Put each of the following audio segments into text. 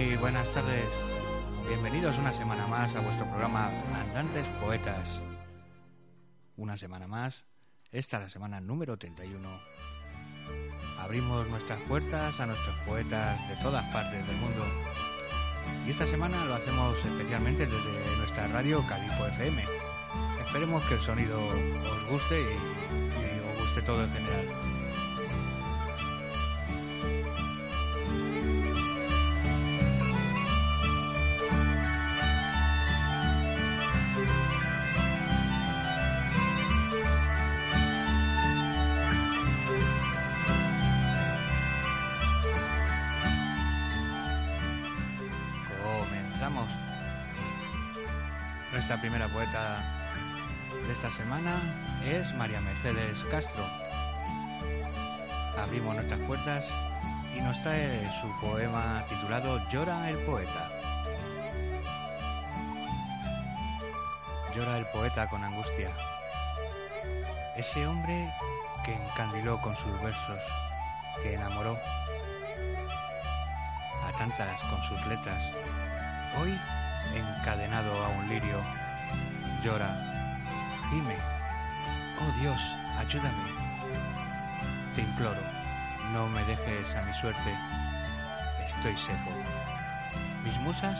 Buenas tardes. Bienvenidos una semana más a vuestro programa Andantes Poetas. Una semana más. Esta es la semana número 31. Abrimos nuestras puertas a nuestros poetas de todas partes del mundo. Y esta semana lo hacemos especialmente desde nuestra radio Calipo FM. Esperemos que el sonido os guste y, y os guste todo en general. Primera poeta de esta semana es María Mercedes Castro. Abrimos nuestras puertas y nos trae su poema titulado Llora el poeta. Llora el poeta con angustia. Ese hombre que encandiló con sus versos, que enamoró a tantas con sus letras, hoy encadenado a un lirio, llora, gime, oh Dios, ayúdame, te imploro, no me dejes a mi suerte, estoy seco, mis musas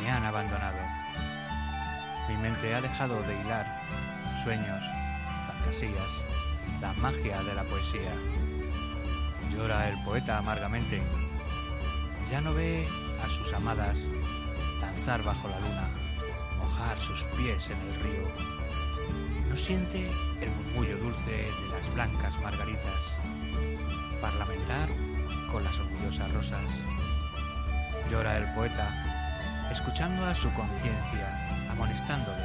me han abandonado, mi mente ha dejado de hilar sueños, fantasías, la magia de la poesía, llora el poeta amargamente, ya no ve a sus amadas danzar bajo la luna, mojar sus pies en el río. No siente el murmullo dulce de las blancas margaritas, parlamentar con las orgullosas rosas. Llora el poeta, escuchando a su conciencia, amonestándole.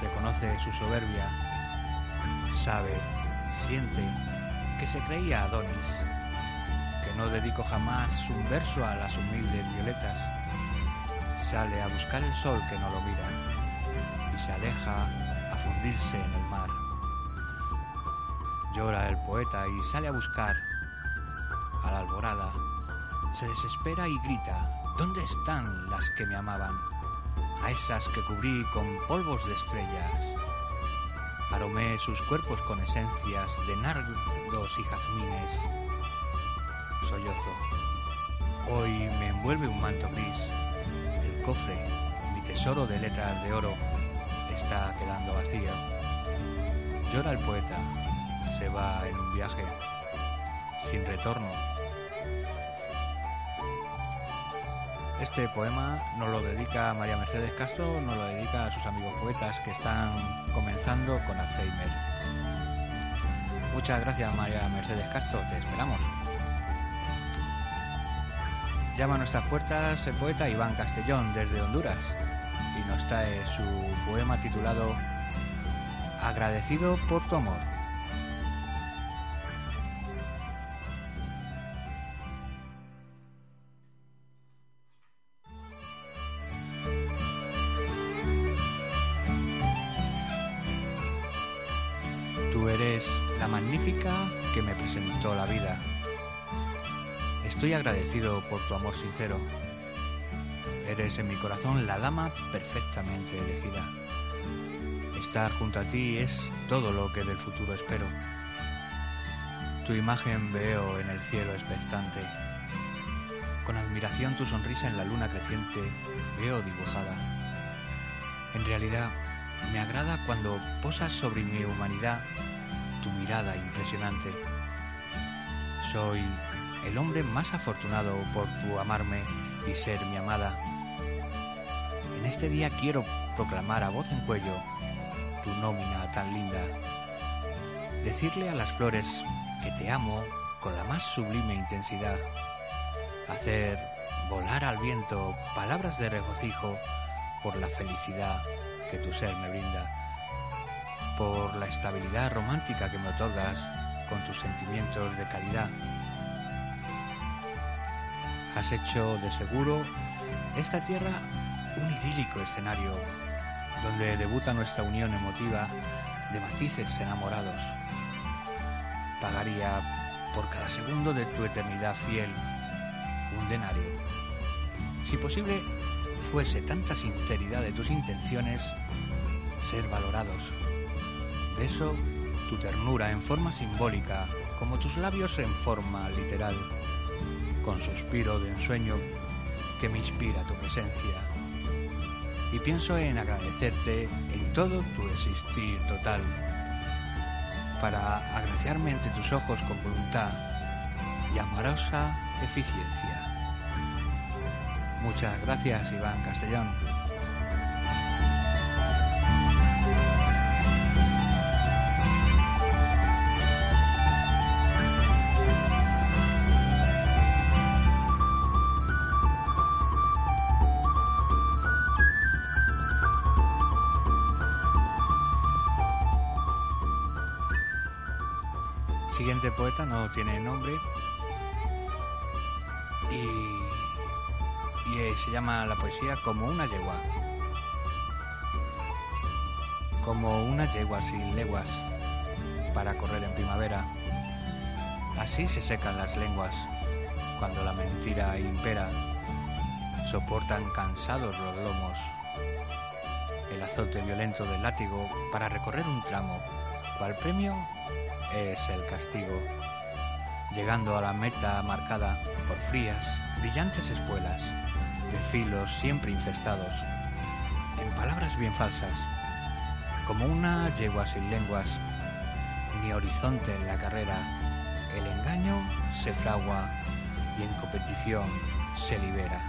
Reconoce su soberbia, sabe, siente que se creía Adonis, que no dedico jamás un verso a las humildes violetas sale a buscar el sol que no lo mira y se aleja a fundirse en el mar. Llora el poeta y sale a buscar a la alborada. Se desespera y grita, ¿dónde están las que me amaban? A esas que cubrí con polvos de estrellas. Aromé sus cuerpos con esencias de nardos y jazmines. Sollozo. Hoy me envuelve un manto gris cofre, mi tesoro de letras de oro, está quedando vacío. Llora el poeta, se va en un viaje, sin retorno. Este poema nos lo dedica María Mercedes Castro, nos lo dedica a sus amigos poetas que están comenzando con Alzheimer. Muchas gracias María Mercedes Castro, te esperamos. Llama a nuestras puertas el poeta Iván Castellón desde Honduras y nos trae su poema titulado Agradecido por tu amor. Tú eres la magnífica que me presentó la vida. Estoy agradecido por tu amor sincero. Eres en mi corazón la dama perfectamente elegida. Estar junto a ti es todo lo que del futuro espero. Tu imagen veo en el cielo expectante. Con admiración tu sonrisa en la luna creciente veo dibujada. En realidad, me agrada cuando posas sobre mi humanidad tu mirada impresionante. Soy el hombre más afortunado por tu amarme y ser mi amada. En este día quiero proclamar a voz en cuello tu nómina tan linda. Decirle a las flores que te amo con la más sublime intensidad. Hacer volar al viento palabras de regocijo por la felicidad que tu ser me brinda, por la estabilidad romántica que me otorgas con tus sentimientos de calidad. Has hecho de seguro esta tierra un idílico escenario donde debuta nuestra unión emotiva de matices enamorados. Pagaría por cada segundo de tu eternidad fiel un denario. Si posible, fuese tanta sinceridad de tus intenciones ser valorados. Beso tu ternura en forma simbólica, como tus labios en forma literal, con suspiro de ensueño que me inspira tu presencia. Y pienso en agradecerte en todo tu existir total, para agraciarme ante tus ojos con voluntad y amorosa eficiencia. Muchas gracias, Iván Castellón. Siguiente poeta no tiene nombre y, y eh, se llama la poesía como una yegua. Como una yegua sin leguas para correr en primavera. Así se secan las lenguas cuando la mentira impera. Soportan cansados los lomos el azote violento del látigo para recorrer un tramo, cual premio es el castigo, llegando a la meta marcada por frías, brillantes espuelas, de filos siempre infestados, en palabras bien falsas, como una yegua sin lenguas, ni horizonte en la carrera, el engaño se fragua y en competición se libera.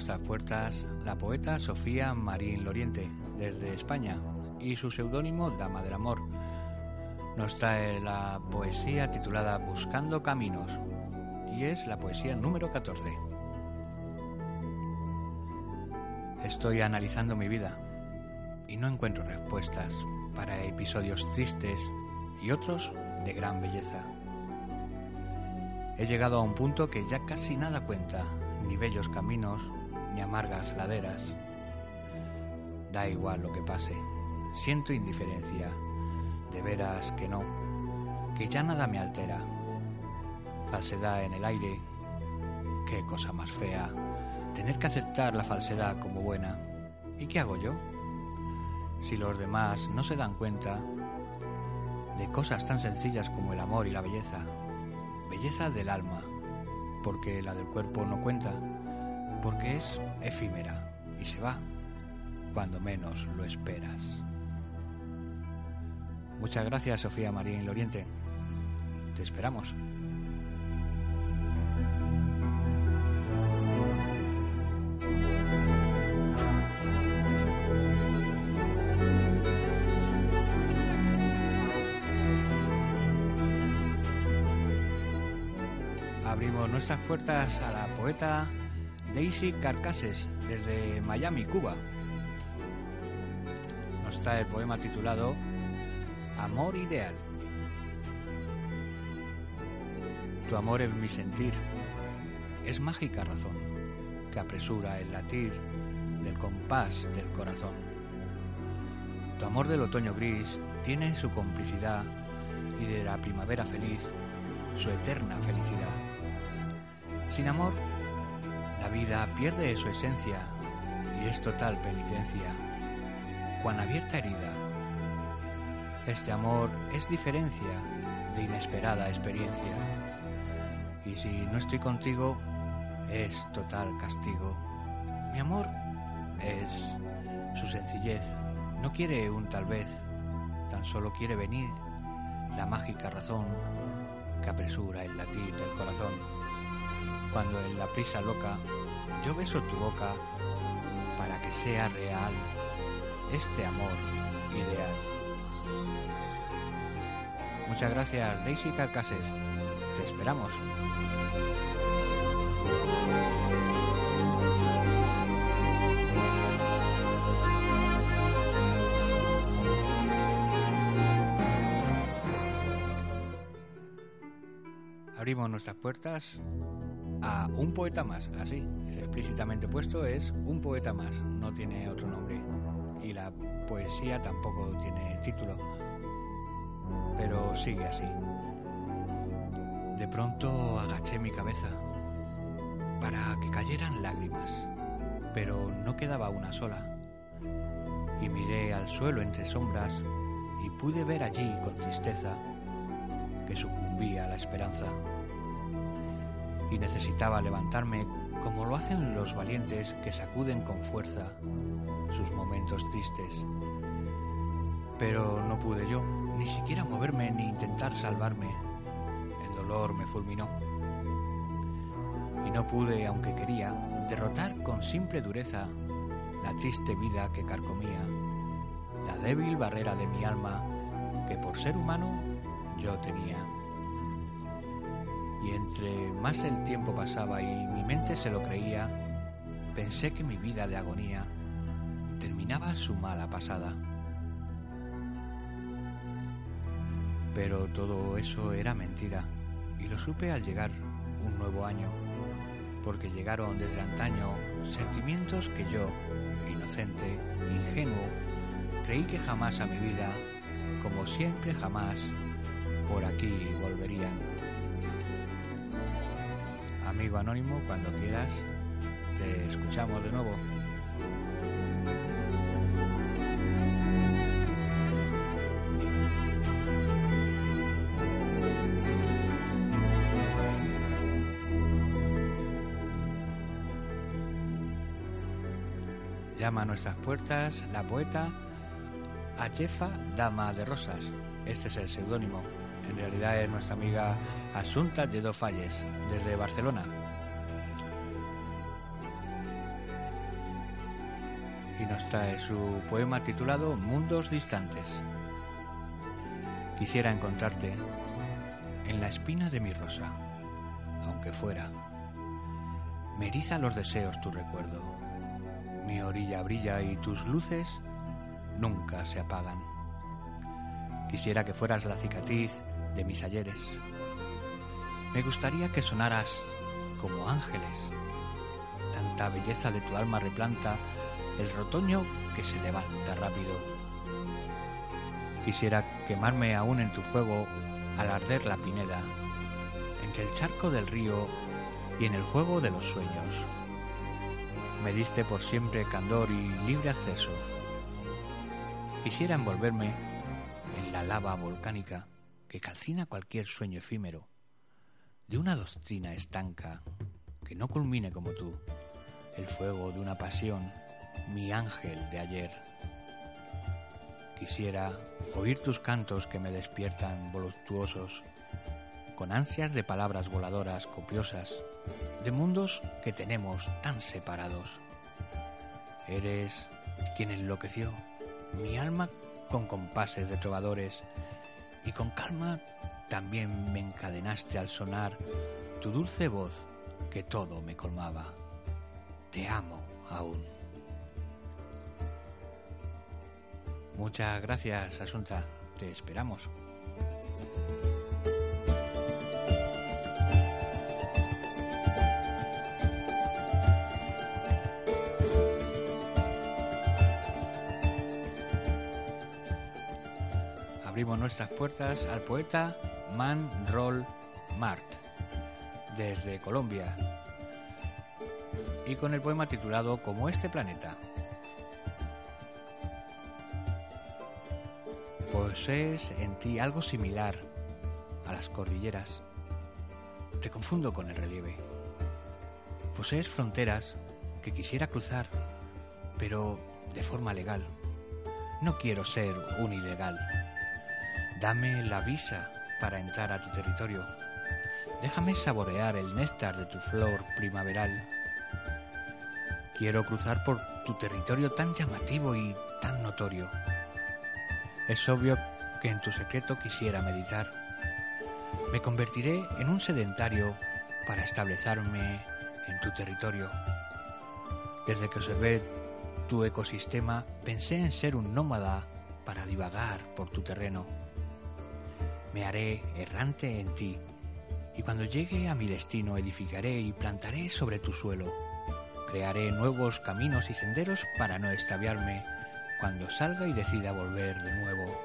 Nuestras puertas la poeta Sofía Marín Loriente, desde España, y su seudónimo Dama del Amor. Nos trae la poesía titulada Buscando Caminos, y es la poesía número 14. Estoy analizando mi vida y no encuentro respuestas para episodios tristes y otros de gran belleza. He llegado a un punto que ya casi nada cuenta, ni bellos caminos, ni amargas laderas. Da igual lo que pase, siento indiferencia, de veras que no, que ya nada me altera. Falsedad en el aire, qué cosa más fea, tener que aceptar la falsedad como buena. ¿Y qué hago yo? Si los demás no se dan cuenta de cosas tan sencillas como el amor y la belleza, belleza del alma, porque la del cuerpo no cuenta, porque es efímera y se va cuando menos lo esperas. Muchas gracias, Sofía María Loriente. Te esperamos. Abrimos nuestras puertas a la poeta Daisy Carcases desde Miami, Cuba. Nos trae el poema titulado Amor Ideal. Tu amor es mi sentir, es mágica razón que apresura el latir del compás del corazón. Tu amor del otoño gris tiene su complicidad y de la primavera feliz su eterna felicidad. Sin amor, la vida pierde su esencia y es total penitencia. Cuán abierta herida. Este amor es diferencia de inesperada experiencia. Y si no estoy contigo, es total castigo. Mi amor es su sencillez. No quiere un tal vez, tan solo quiere venir la mágica razón que apresura el latir del corazón. Cuando en la prisa loca yo beso tu boca para que sea real este amor ideal. Muchas gracias, Daisy Carcases. Te esperamos. Abrimos nuestras puertas un poeta más, así, explícitamente puesto es un poeta más, no tiene otro nombre. Y la poesía tampoco tiene título, pero sigue así. De pronto agaché mi cabeza para que cayeran lágrimas, pero no quedaba una sola. Y miré al suelo entre sombras y pude ver allí con tristeza que sucumbía la esperanza. Y necesitaba levantarme como lo hacen los valientes que sacuden con fuerza sus momentos tristes. Pero no pude yo ni siquiera moverme ni intentar salvarme. El dolor me fulminó. Y no pude, aunque quería, derrotar con simple dureza la triste vida que carcomía, la débil barrera de mi alma que por ser humano yo tenía. Y entre más el tiempo pasaba y mi mente se lo creía, pensé que mi vida de agonía terminaba su mala pasada. Pero todo eso era mentira y lo supe al llegar un nuevo año, porque llegaron desde antaño sentimientos que yo, inocente, ingenuo, creí que jamás a mi vida, como siempre jamás, por aquí volverían. Amigo anónimo, cuando quieras, te escuchamos de nuevo. Llama a nuestras puertas la poeta Achefa Dama de Rosas. Este es el seudónimo. En realidad es nuestra amiga Asunta de Falles, desde Barcelona. Y nos trae su poema titulado Mundos Distantes. Quisiera encontrarte en la espina de mi rosa, aunque fuera. Me los deseos tu recuerdo mi orilla brilla y tus luces nunca se apagan. Quisiera que fueras la cicatriz de mis ayeres. Me gustaría que sonaras como ángeles. Tanta belleza de tu alma replanta el rotoño que se levanta rápido. Quisiera quemarme aún en tu fuego al arder la pineda, entre el charco del río y en el juego de los sueños me diste por siempre candor y libre acceso. Quisiera envolverme en la lava volcánica que calcina cualquier sueño efímero, de una doctrina estanca que no culmine como tú, el fuego de una pasión, mi ángel de ayer. Quisiera oír tus cantos que me despiertan voluptuosos, con ansias de palabras voladoras copiosas, de mundos que tenemos tan separados. Eres quien enloqueció mi alma con compases de trovadores y con calma también me encadenaste al sonar tu dulce voz que todo me colmaba. Te amo aún. Muchas gracias, Asunta. Te esperamos. Abrimos nuestras puertas al poeta Man Roll Mart, desde Colombia, y con el poema titulado Como este planeta. Posees en ti algo similar a las cordilleras, te confundo con el relieve. Posees fronteras que quisiera cruzar, pero de forma legal. No quiero ser un ilegal. Dame la visa para entrar a tu territorio. Déjame saborear el néctar de tu flor primaveral. Quiero cruzar por tu territorio tan llamativo y tan notorio. Es obvio que en tu secreto quisiera meditar. Me convertiré en un sedentario para establecerme en tu territorio. Desde que observé tu ecosistema, pensé en ser un nómada para divagar por tu terreno. Me haré errante en ti, y cuando llegue a mi destino edificaré y plantaré sobre tu suelo. Crearé nuevos caminos y senderos para no extraviarme cuando salga y decida volver de nuevo.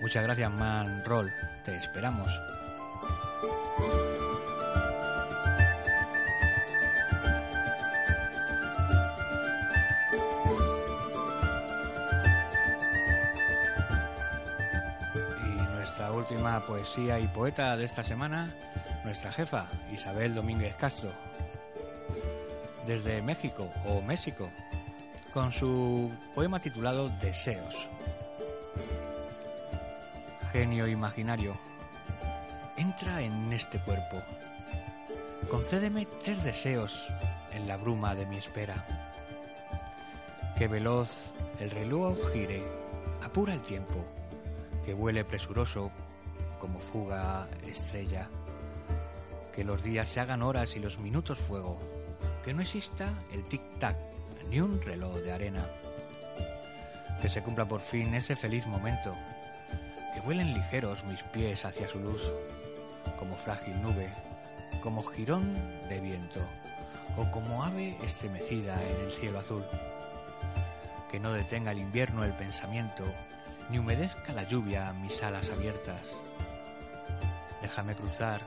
Muchas gracias, Man Roll. Te esperamos. Poesía y poeta de esta semana, nuestra jefa, Isabel Domínguez Castro, desde México o México, con su poema titulado Deseos. Genio imaginario, entra en este cuerpo. Concédeme tres deseos en la bruma de mi espera. Que veloz el reloj gire, apura el tiempo, que vuele presuroso como fuga estrella. Que los días se hagan horas y los minutos fuego. Que no exista el tic-tac ni un reloj de arena. Que se cumpla por fin ese feliz momento. Que vuelen ligeros mis pies hacia su luz, como frágil nube, como jirón de viento, o como ave estremecida en el cielo azul. Que no detenga el invierno el pensamiento, ni humedezca la lluvia mis alas abiertas. Déjame cruzar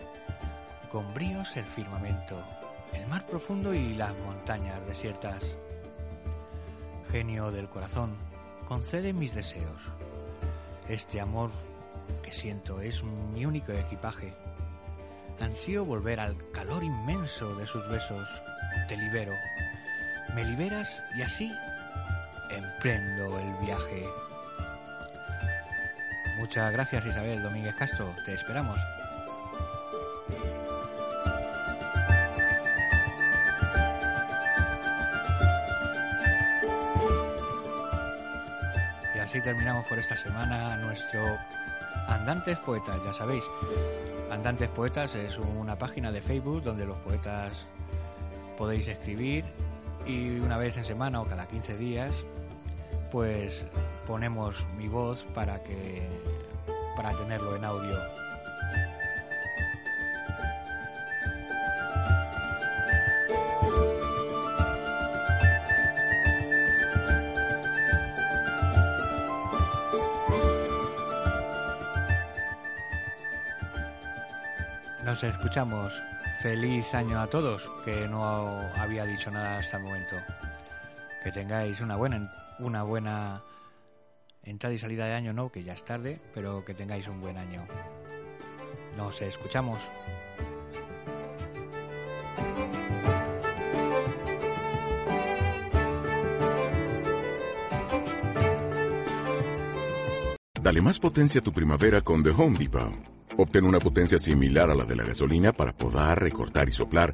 con bríos el firmamento, el mar profundo y las montañas desiertas. Genio del corazón, concede mis deseos. Este amor que siento es mi único equipaje. Ansío volver al calor inmenso de sus besos. Te libero. Me liberas y así emprendo el viaje. Muchas gracias Isabel Domínguez Castro. Te esperamos. Y así terminamos por esta semana nuestro Andantes Poetas, ya sabéis. Andantes Poetas es una página de Facebook donde los poetas podéis escribir y una vez en semana o cada 15 días pues ponemos mi voz para que para tenerlo en audio. Nos escuchamos. Feliz año a todos, que no había dicho nada hasta el momento. Que tengáis una buena una buena entrada y salida de año, no, que ya es tarde, pero que tengáis un buen año. Nos escuchamos. Dale más potencia a tu primavera con The Home Depot. Obtén una potencia similar a la de la gasolina para podar, recortar y soplar